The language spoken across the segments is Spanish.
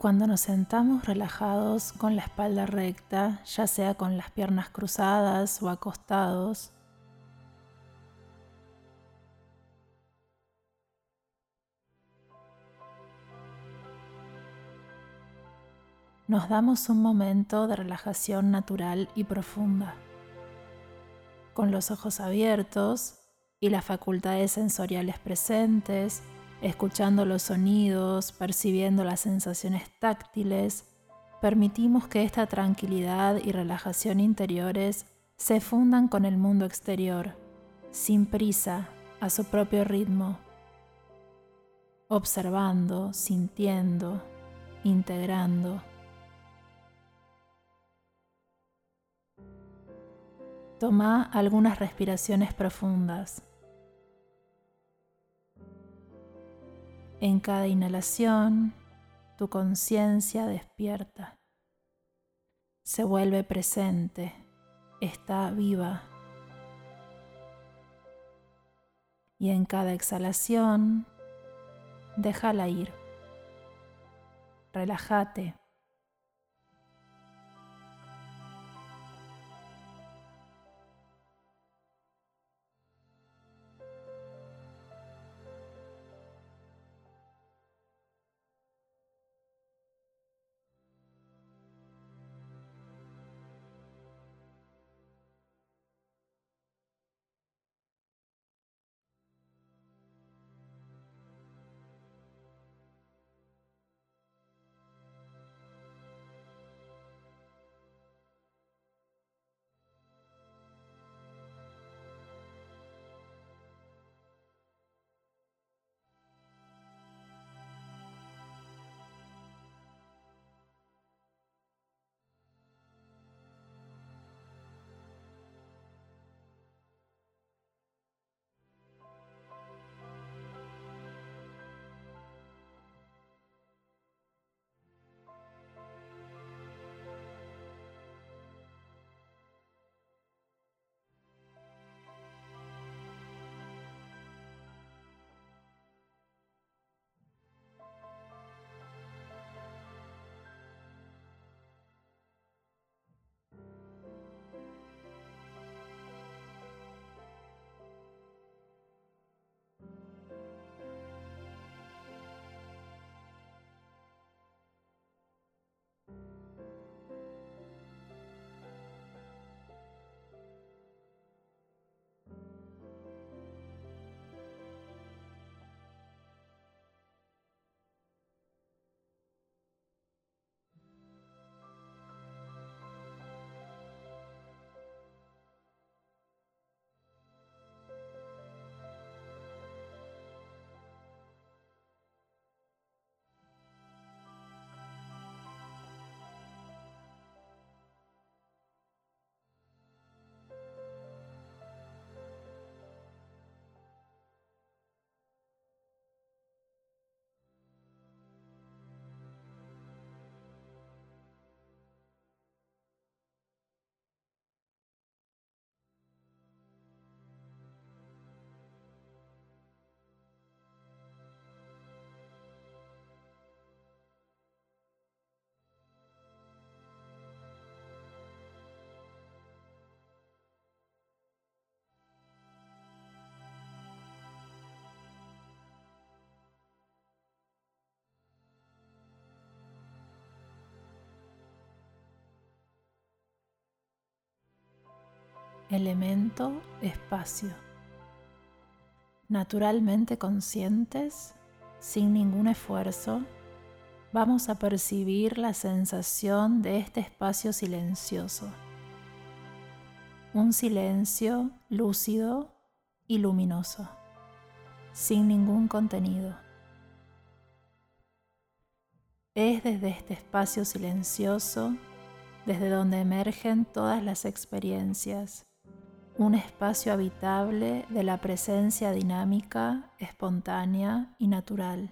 Cuando nos sentamos relajados con la espalda recta, ya sea con las piernas cruzadas o acostados, nos damos un momento de relajación natural y profunda. Con los ojos abiertos y las facultades sensoriales presentes, escuchando los sonidos, percibiendo las sensaciones táctiles, permitimos que esta tranquilidad y relajación interiores se fundan con el mundo exterior, sin prisa, a su propio ritmo, observando, sintiendo, integrando. Toma algunas respiraciones profundas. En cada inhalación, tu conciencia despierta, se vuelve presente, está viva. Y en cada exhalación, déjala ir. Relájate. Elemento espacio. Naturalmente conscientes, sin ningún esfuerzo, vamos a percibir la sensación de este espacio silencioso. Un silencio lúcido y luminoso, sin ningún contenido. Es desde este espacio silencioso desde donde emergen todas las experiencias un espacio habitable de la presencia dinámica, espontánea y natural.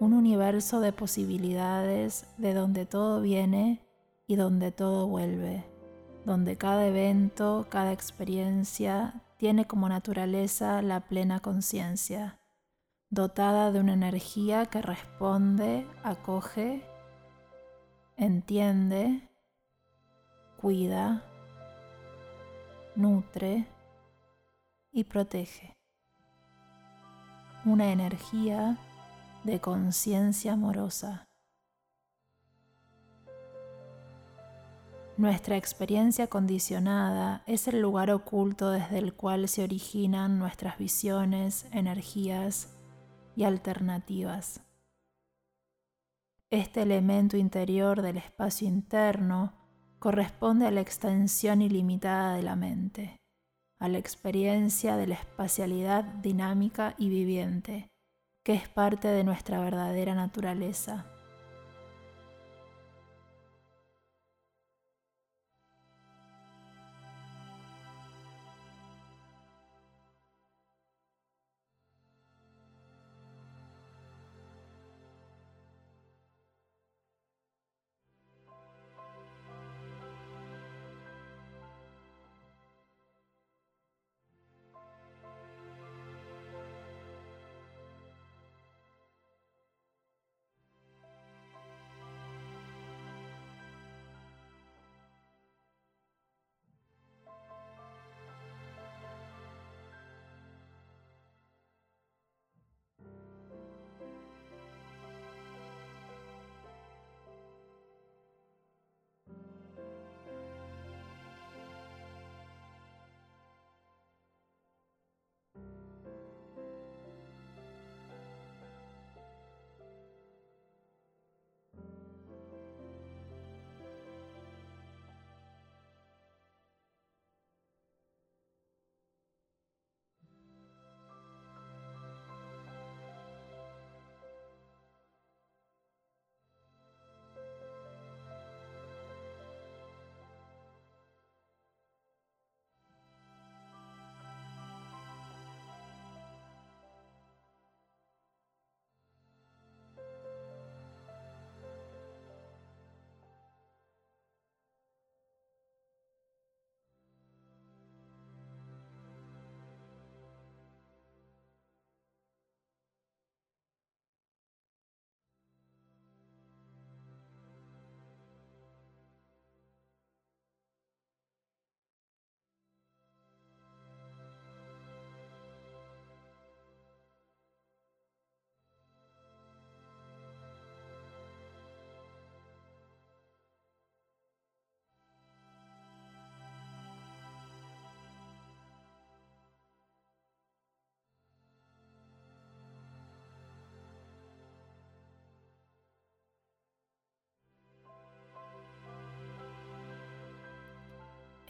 Un universo de posibilidades de donde todo viene y donde todo vuelve, donde cada evento, cada experiencia tiene como naturaleza la plena conciencia, dotada de una energía que responde, acoge, entiende, cuida, nutre y protege. Una energía de conciencia amorosa. Nuestra experiencia condicionada es el lugar oculto desde el cual se originan nuestras visiones, energías y alternativas. Este elemento interior del espacio interno corresponde a la extensión ilimitada de la mente, a la experiencia de la espacialidad dinámica y viviente, que es parte de nuestra verdadera naturaleza.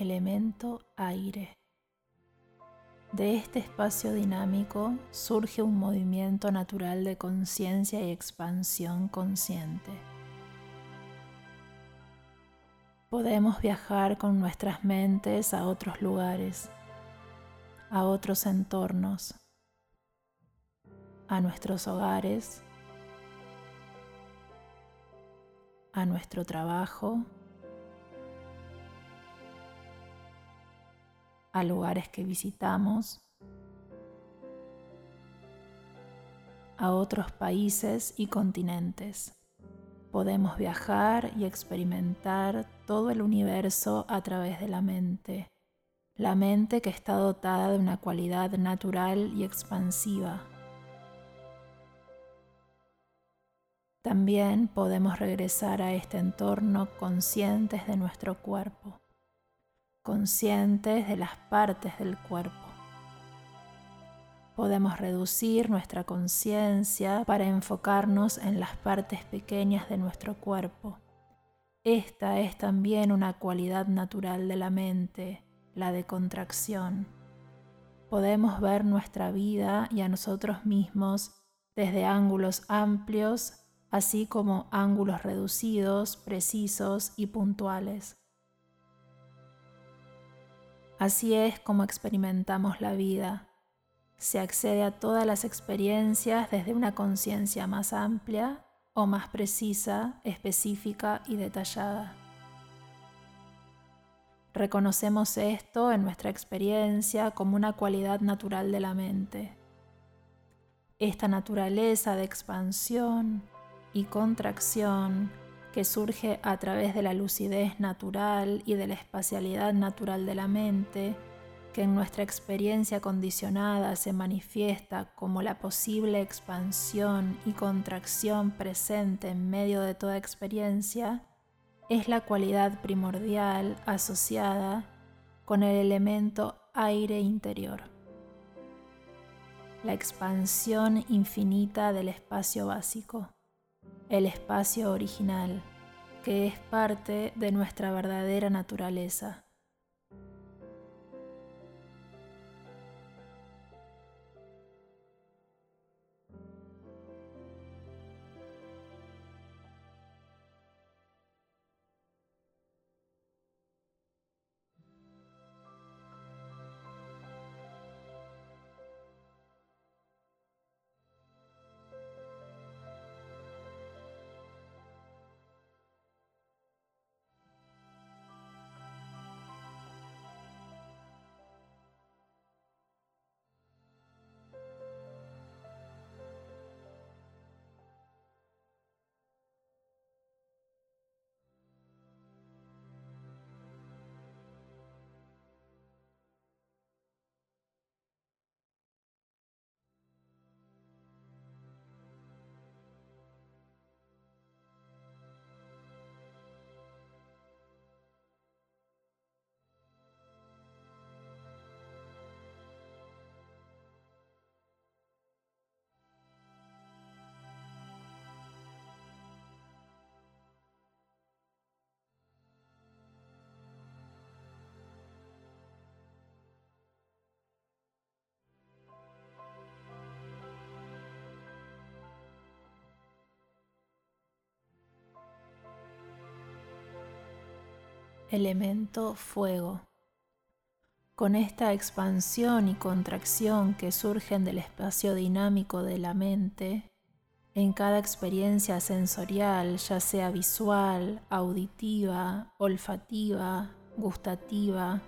Elemento aire. De este espacio dinámico surge un movimiento natural de conciencia y expansión consciente. Podemos viajar con nuestras mentes a otros lugares, a otros entornos, a nuestros hogares, a nuestro trabajo, a lugares que visitamos, a otros países y continentes. Podemos viajar y experimentar todo el universo a través de la mente, la mente que está dotada de una cualidad natural y expansiva. También podemos regresar a este entorno conscientes de nuestro cuerpo conscientes de las partes del cuerpo. Podemos reducir nuestra conciencia para enfocarnos en las partes pequeñas de nuestro cuerpo. Esta es también una cualidad natural de la mente, la de contracción. Podemos ver nuestra vida y a nosotros mismos desde ángulos amplios, así como ángulos reducidos, precisos y puntuales. Así es como experimentamos la vida. Se accede a todas las experiencias desde una conciencia más amplia o más precisa, específica y detallada. Reconocemos esto en nuestra experiencia como una cualidad natural de la mente. esta naturaleza de expansión y contracción que surge a través de la lucidez natural y de la espacialidad natural de la mente, que en nuestra experiencia condicionada se manifiesta como la posible expansión y contracción presente en medio de toda experiencia, es la cualidad primordial asociada con el elemento aire interior. La expansión infinita del espacio básico el espacio original, que es parte de nuestra verdadera naturaleza. Elemento fuego. Con esta expansión y contracción que surgen del espacio dinámico de la mente, en cada experiencia sensorial, ya sea visual, auditiva, olfativa, gustativa,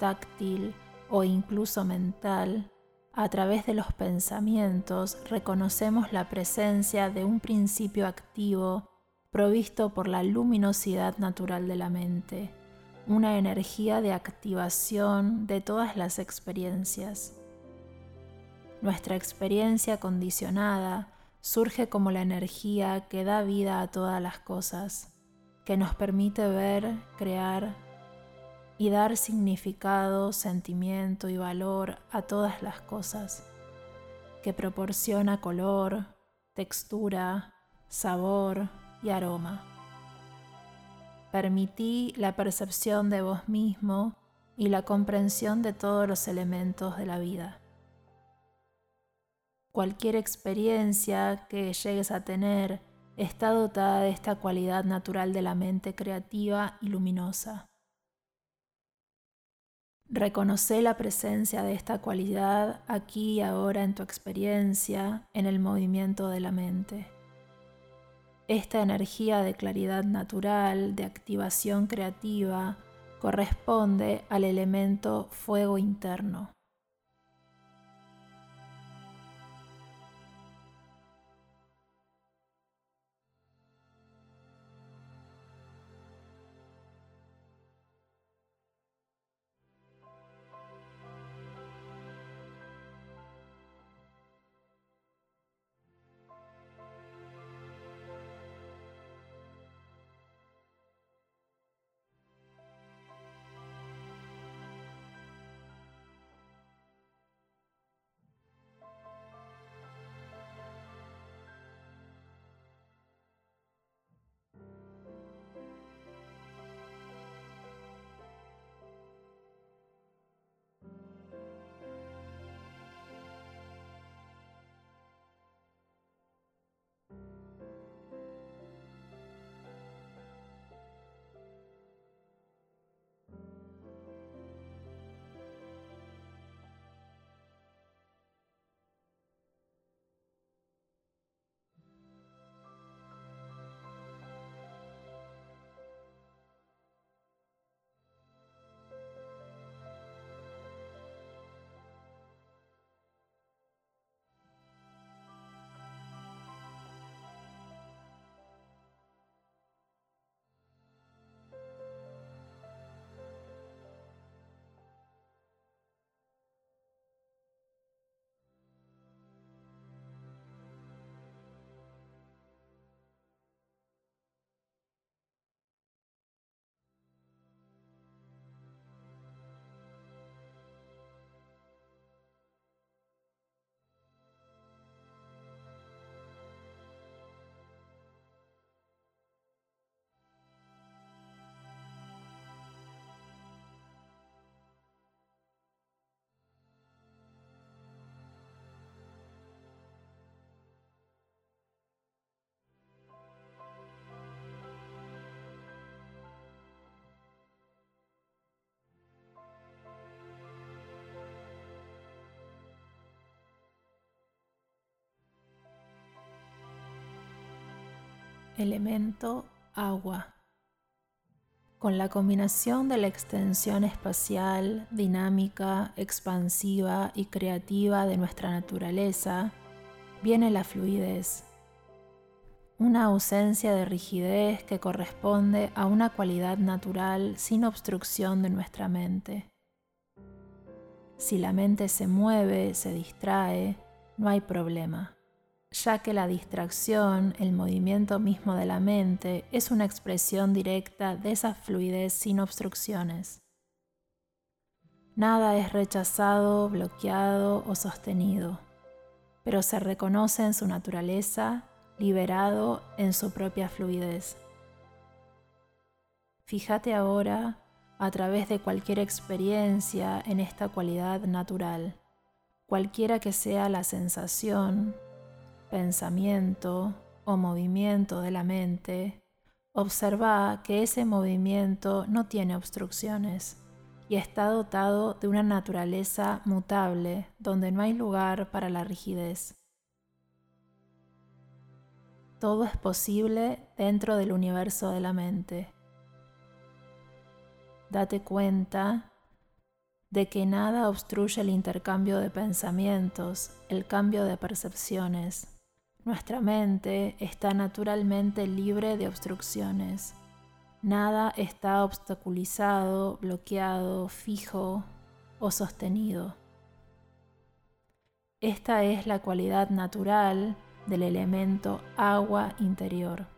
táctil o incluso mental, a través de los pensamientos reconocemos la presencia de un principio activo provisto por la luminosidad natural de la mente una energía de activación de todas las experiencias. Nuestra experiencia condicionada surge como la energía que da vida a todas las cosas, que nos permite ver, crear y dar significado, sentimiento y valor a todas las cosas, que proporciona color, textura, sabor y aroma. Permití la percepción de vos mismo y la comprensión de todos los elementos de la vida. Cualquier experiencia que llegues a tener está dotada de esta cualidad natural de la mente creativa y luminosa. Reconoce la presencia de esta cualidad aquí y ahora en tu experiencia, en el movimiento de la mente. Esta energía de claridad natural, de activación creativa, corresponde al elemento fuego interno. Elemento agua. Con la combinación de la extensión espacial, dinámica, expansiva y creativa de nuestra naturaleza, viene la fluidez. Una ausencia de rigidez que corresponde a una cualidad natural sin obstrucción de nuestra mente. Si la mente se mueve, se distrae, no hay problema ya que la distracción, el movimiento mismo de la mente, es una expresión directa de esa fluidez sin obstrucciones. Nada es rechazado, bloqueado o sostenido, pero se reconoce en su naturaleza, liberado en su propia fluidez. Fíjate ahora a través de cualquier experiencia en esta cualidad natural, cualquiera que sea la sensación, pensamiento o movimiento de la mente, observa que ese movimiento no tiene obstrucciones y está dotado de una naturaleza mutable donde no hay lugar para la rigidez. Todo es posible dentro del universo de la mente. Date cuenta de que nada obstruye el intercambio de pensamientos, el cambio de percepciones, nuestra mente está naturalmente libre de obstrucciones. Nada está obstaculizado, bloqueado, fijo o sostenido. Esta es la cualidad natural del elemento agua interior.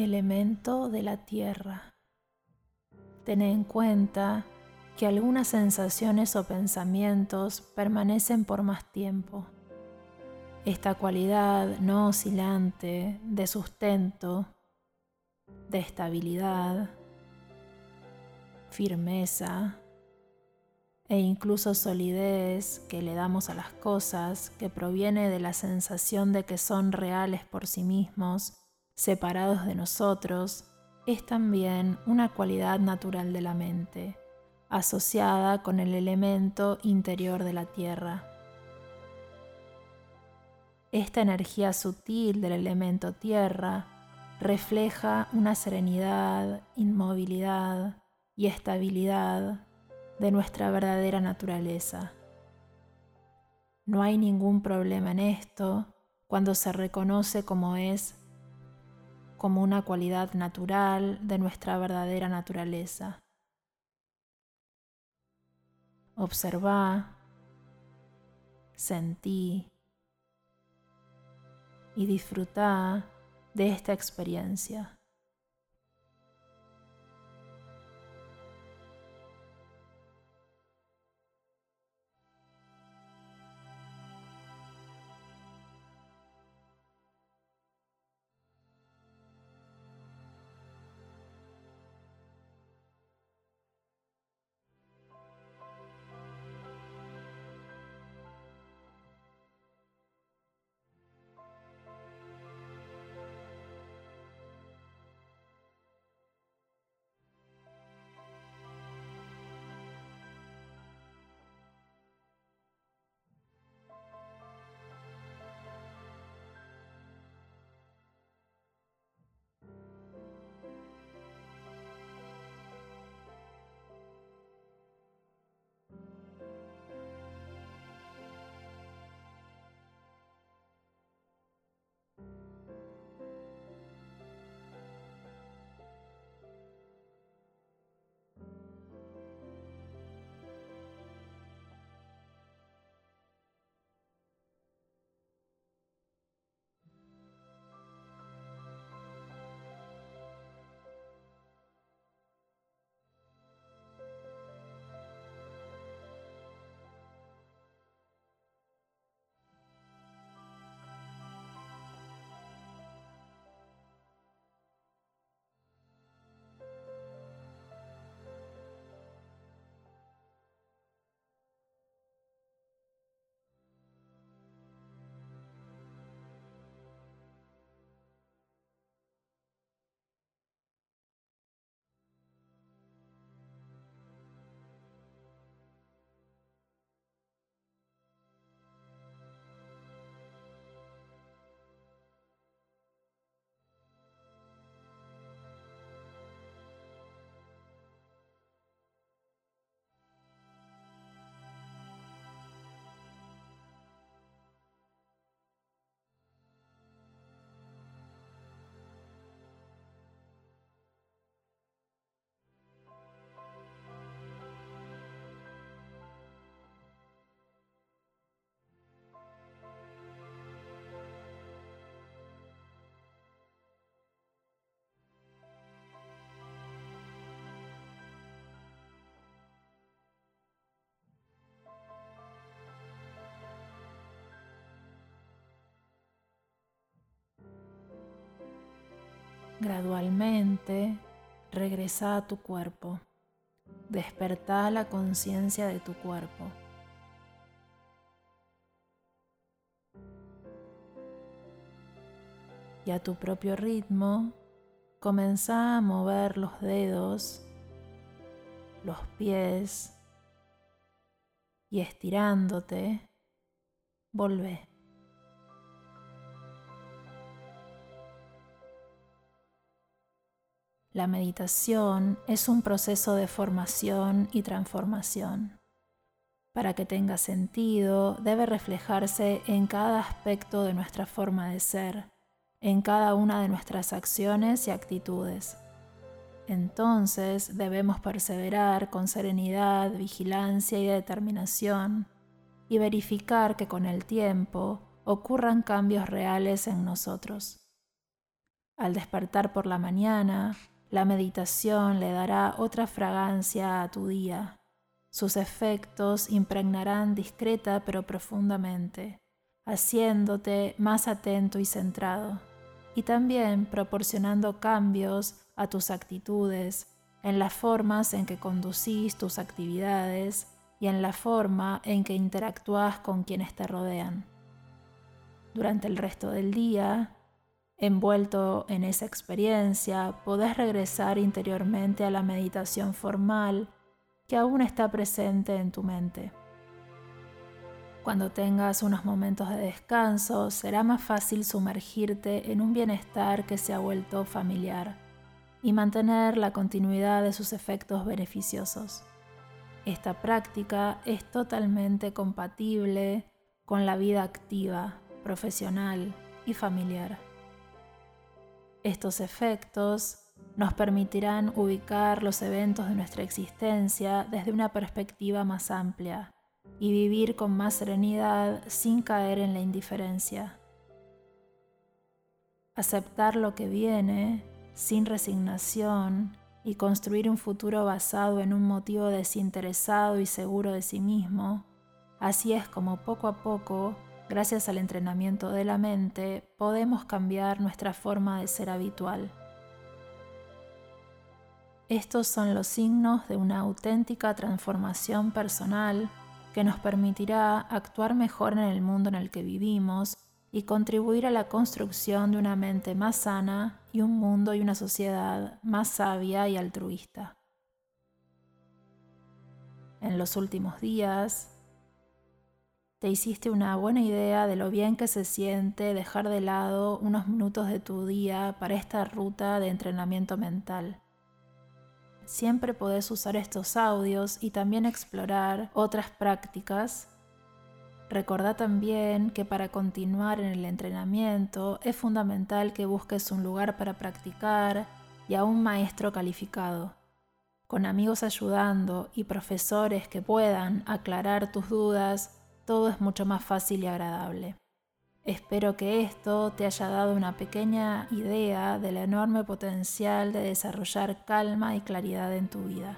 Elemento de la tierra. Ten en cuenta que algunas sensaciones o pensamientos permanecen por más tiempo. Esta cualidad no oscilante de sustento, de estabilidad, firmeza e incluso solidez que le damos a las cosas, que proviene de la sensación de que son reales por sí mismos, separados de nosotros, es también una cualidad natural de la mente, asociada con el elemento interior de la tierra. Esta energía sutil del elemento tierra refleja una serenidad, inmovilidad y estabilidad de nuestra verdadera naturaleza. No hay ningún problema en esto cuando se reconoce como es como una cualidad natural de nuestra verdadera naturaleza. Observa, sentí y disfruta de esta experiencia. Gradualmente regresa a tu cuerpo. Desperta la conciencia de tu cuerpo. Y a tu propio ritmo, comenzá a mover los dedos, los pies y estirándote, volvé. La meditación es un proceso de formación y transformación. Para que tenga sentido, debe reflejarse en cada aspecto de nuestra forma de ser, en cada una de nuestras acciones y actitudes. Entonces debemos perseverar con serenidad, vigilancia y determinación y verificar que con el tiempo ocurran cambios reales en nosotros. Al despertar por la mañana, la meditación le dará otra fragancia a tu día. Sus efectos impregnarán discreta pero profundamente, haciéndote más atento y centrado, y también proporcionando cambios a tus actitudes, en las formas en que conducís tus actividades y en la forma en que interactúas con quienes te rodean. Durante el resto del día, Envuelto en esa experiencia, podés regresar interiormente a la meditación formal que aún está presente en tu mente. Cuando tengas unos momentos de descanso, será más fácil sumergirte en un bienestar que se ha vuelto familiar y mantener la continuidad de sus efectos beneficiosos. Esta práctica es totalmente compatible con la vida activa, profesional y familiar. Estos efectos nos permitirán ubicar los eventos de nuestra existencia desde una perspectiva más amplia y vivir con más serenidad sin caer en la indiferencia. Aceptar lo que viene sin resignación y construir un futuro basado en un motivo desinteresado y seguro de sí mismo, así es como poco a poco, gracias al entrenamiento de la mente, podemos cambiar nuestra forma de ser habitual. Estos son los signos de una auténtica transformación personal que nos permitirá actuar mejor en el mundo en el que vivimos y contribuir a la construcción de una mente más sana y un mundo y una sociedad más sabia y altruista. En los últimos días, te hiciste una buena idea de lo bien que se siente dejar de lado unos minutos de tu día para esta ruta de entrenamiento mental siempre podés usar estos audios y también explorar otras prácticas. Recordá también que para continuar en el entrenamiento es fundamental que busques un lugar para practicar y a un maestro calificado, con amigos ayudando y profesores que puedan aclarar tus dudas, todo es mucho más fácil y agradable. Espero que esto te haya dado una pequeña idea del enorme potencial de desarrollar calma y claridad en tu vida.